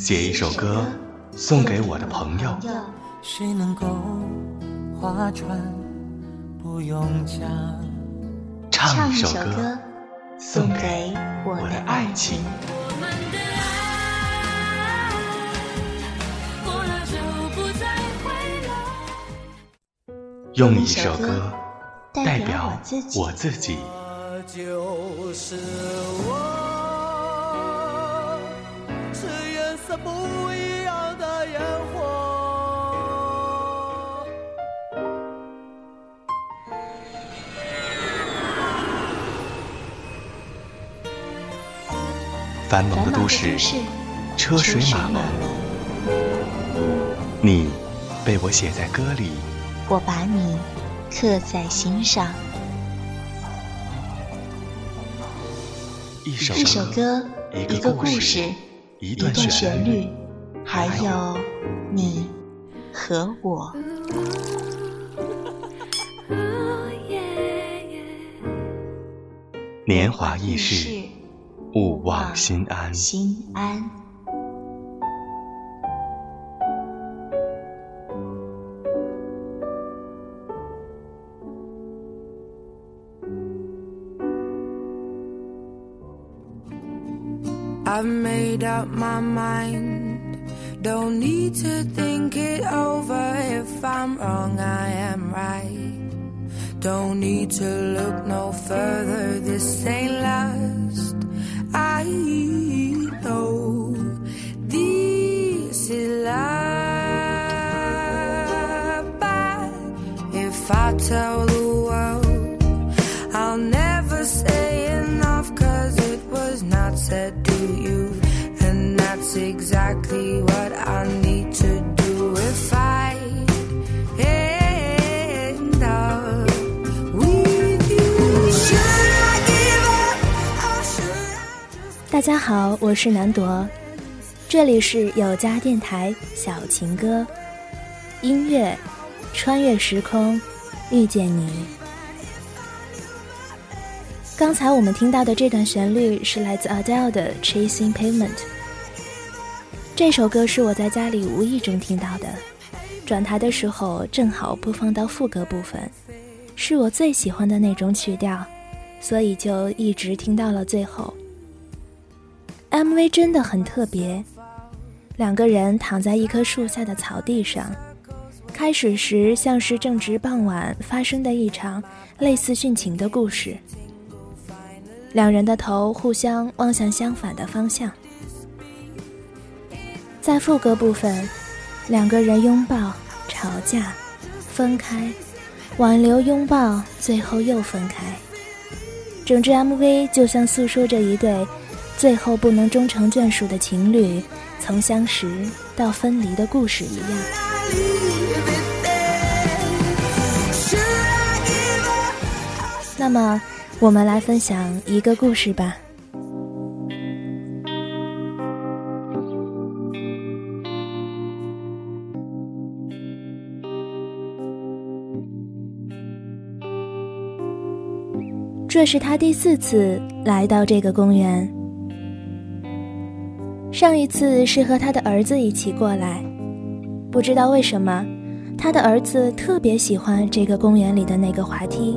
写一首歌送给我的朋友。谁能够划船不用桨？唱一首歌送给我的爱情。用一首歌代表我自己。就是我，色不一样的烟火。繁忙的都市，车水马龙，你被我写在歌里，我把你刻在心上。一首一首歌，一个故事，一段旋律，还有你和我。年华易逝，勿忘心安。心安。I've made up my mind. Don't need to think it over. If I'm wrong, I am right. Don't need to look no further. This ain't last. 大家好，我是南朵，这里是有家电台小情歌，音乐穿越时空，遇见你。刚才我们听到的这段旋律是来自 Adele 的《Chasing Pavement》。这首歌是我在家里无意中听到的，转台的时候正好播放到副歌部分，是我最喜欢的那种曲调，所以就一直听到了最后。MV 真的很特别，两个人躺在一棵树下的草地上，开始时像是正值傍晚发生的一场类似殉情的故事。两人的头互相望向相反的方向。在副歌部分，两个人拥抱、吵架、分开、挽留、拥抱，最后又分开。整支 MV 就像诉说着一对最后不能终成眷属的情侣从相识到分离的故事一样。那么，我们来分享一个故事吧。这是他第四次来到这个公园。上一次是和他的儿子一起过来，不知道为什么，他的儿子特别喜欢这个公园里的那个滑梯，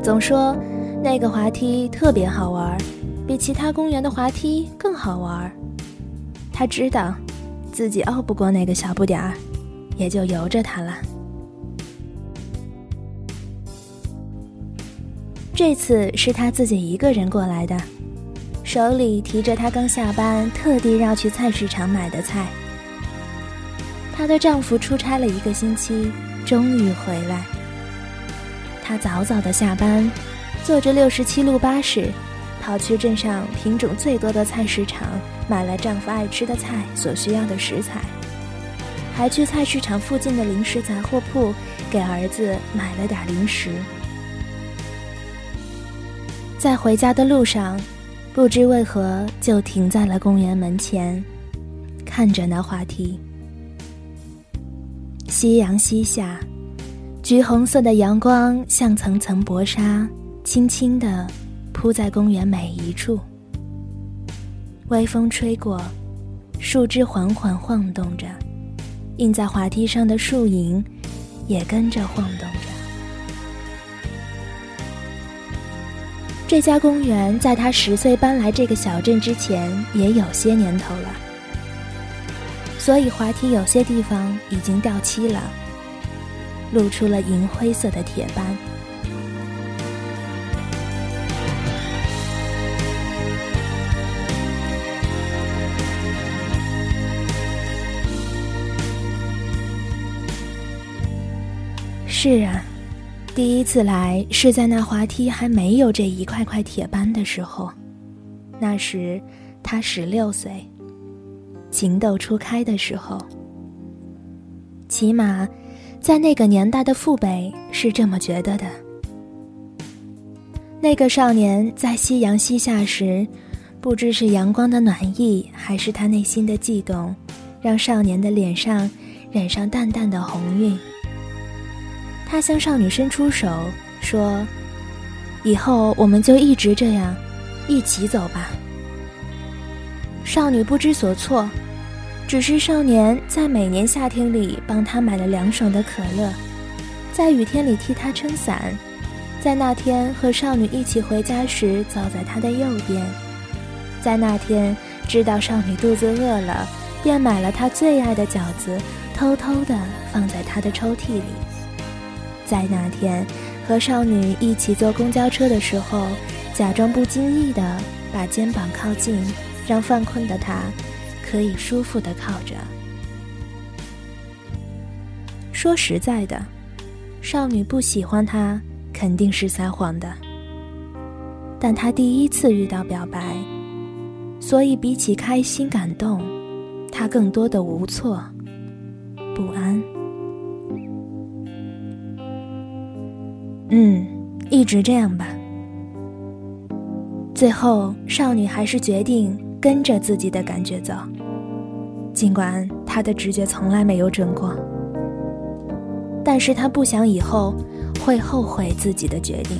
总说那个滑梯特别好玩，比其他公园的滑梯更好玩。他知道自己拗不过那个小不点儿，也就由着他了。这次是他自己一个人过来的，手里提着她刚下班特地绕去菜市场买的菜。她的丈夫出差了一个星期，终于回来。她早早的下班，坐着六十七路巴士，跑去镇上品种最多的菜市场，买了丈夫爱吃的菜所需要的食材，还去菜市场附近的零食杂货铺给儿子买了点零食。在回家的路上，不知为何就停在了公园门前，看着那滑梯。夕阳西下，橘红色的阳光像层层薄纱，轻轻地铺在公园每一处。微风吹过，树枝缓缓晃动着，印在滑梯上的树影也跟着晃动这家公园在他十岁搬来这个小镇之前也有些年头了，所以滑梯有些地方已经掉漆了，露出了银灰色的铁斑。是啊。第一次来是在那滑梯还没有这一块块铁斑的时候，那时他十六岁，情窦初开的时候。起码，在那个年代的父辈是这么觉得的。那个少年在夕阳西下时，不知是阳光的暖意，还是他内心的悸动，让少年的脸上染上淡淡的红晕。他向少女伸出手，说：“以后我们就一直这样，一起走吧。”少女不知所措，只是少年在每年夏天里帮她买了凉爽的可乐，在雨天里替她撑伞，在那天和少女一起回家时走在她的右边，在那天知道少女肚子饿了，便买了她最爱的饺子，偷偷的放在她的抽屉里。在那天和少女一起坐公交车的时候，假装不经意的把肩膀靠近，让犯困的他可以舒服的靠着。说实在的，少女不喜欢他肯定是撒谎的。但他第一次遇到表白，所以比起开心感动，他更多的无措、不安。嗯，一直这样吧。最后，少女还是决定跟着自己的感觉走，尽管她的直觉从来没有准过。但是她不想以后会后悔自己的决定。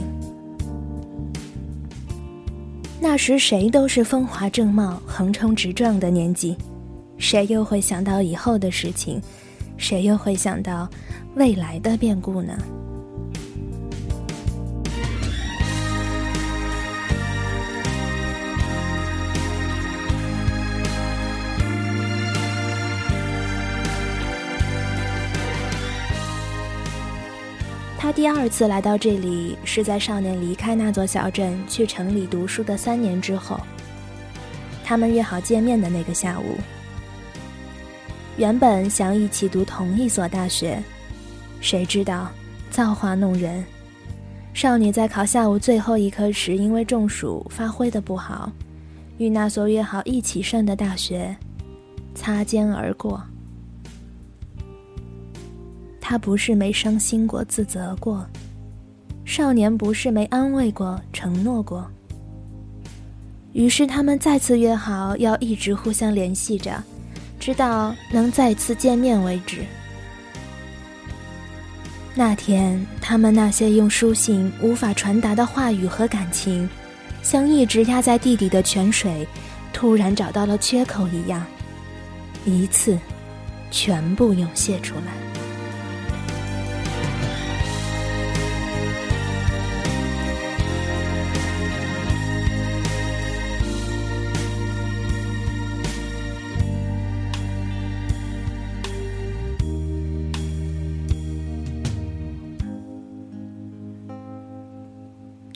那时谁都是风华正茂、横冲直撞的年纪，谁又会想到以后的事情？谁又会想到未来的变故呢？他第二次来到这里，是在少年离开那座小镇去城里读书的三年之后。他们约好见面的那个下午，原本想一起读同一所大学，谁知道造化弄人，少女在考下午最后一科时因为中暑发挥的不好，与那所约好一起上的大学擦肩而过。他不是没伤心过、自责过，少年不是没安慰过、承诺过。于是他们再次约好要一直互相联系着，直到能再次见面为止。那天，他们那些用书信无法传达的话语和感情，像一直压在地底的泉水，突然找到了缺口一样，一次，全部涌泻出来。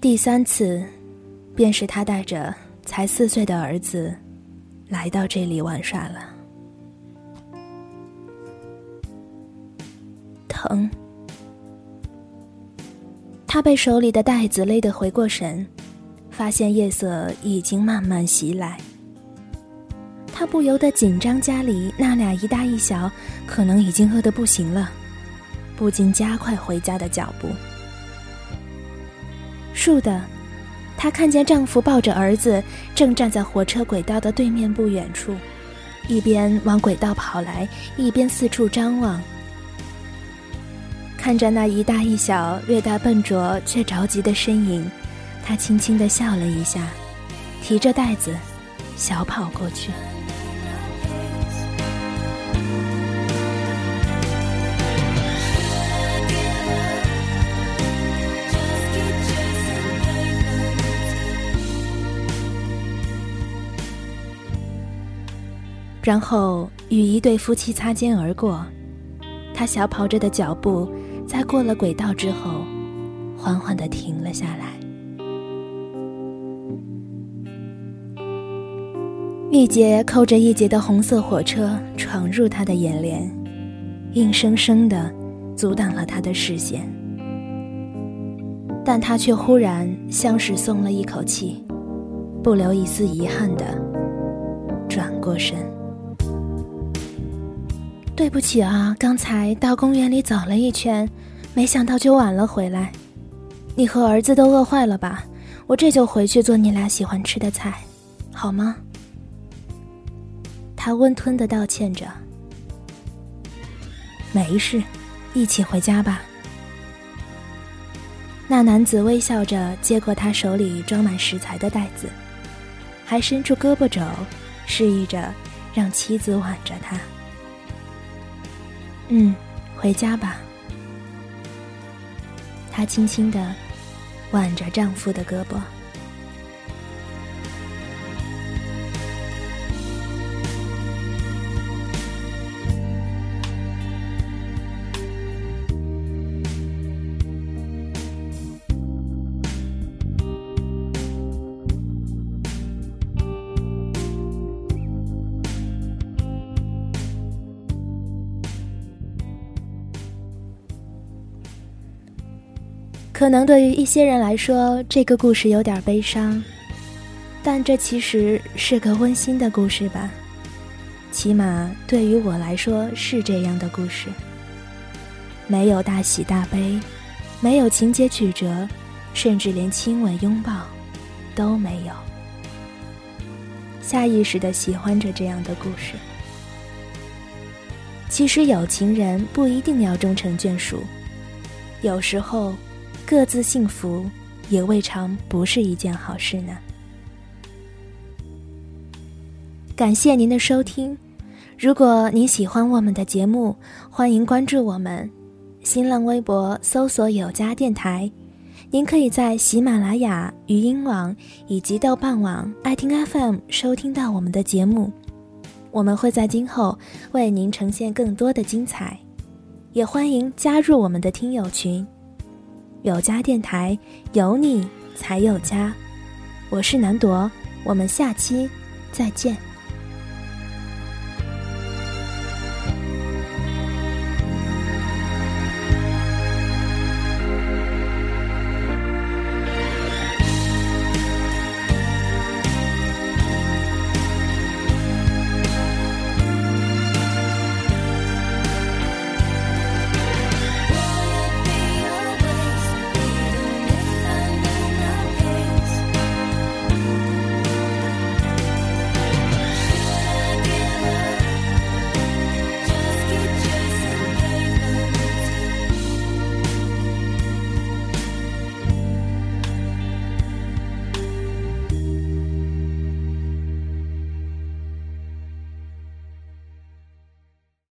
第三次，便是他带着才四岁的儿子，来到这里玩耍了。疼。他被手里的袋子勒得回过神，发现夜色已经慢慢袭来。他不由得紧张，家里那俩一大一小可能已经饿得不行了，不禁加快回家的脚步。倏的，她看见丈夫抱着儿子，正站在火车轨道的对面不远处，一边往轨道跑来，一边四处张望。看着那一大一小、略带笨拙却着急的身影，她轻轻地笑了一下，提着袋子，小跑过去。然后与一对夫妻擦肩而过。他小跑着的脚步，在过了轨道之后，缓缓地停了下来。一节扣着一节的红色火车闯入他的眼帘，硬生生地阻挡了他的视线。但他却忽然像是松了一口气，不留一丝遗憾地转过身。对不起啊，刚才到公园里走了一圈，没想到就晚了回来。你和儿子都饿坏了吧？我这就回去做你俩喜欢吃的菜，好吗？他温吞的道歉着：“没事，一起回家吧。”那男子微笑着接过他手里装满食材的袋子，还伸出胳膊肘，示意着让妻子挽着他。嗯，回家吧。她轻轻的挽着丈夫的胳膊。可能对于一些人来说，这个故事有点悲伤，但这其实是个温馨的故事吧。起码对于我来说是这样的故事。没有大喜大悲，没有情节曲折，甚至连亲吻拥抱都没有。下意识的喜欢着这样的故事。其实有情人不一定要终成眷属，有时候。各自幸福，也未尝不是一件好事呢。感谢您的收听，如果您喜欢我们的节目，欢迎关注我们，新浪微博搜索“有家电台”。您可以在喜马拉雅、语音网以及豆瓣网、爱听 FM 收听到我们的节目。我们会在今后为您呈现更多的精彩，也欢迎加入我们的听友群。有家电台，有你才有家。我是南朵，我们下期再见。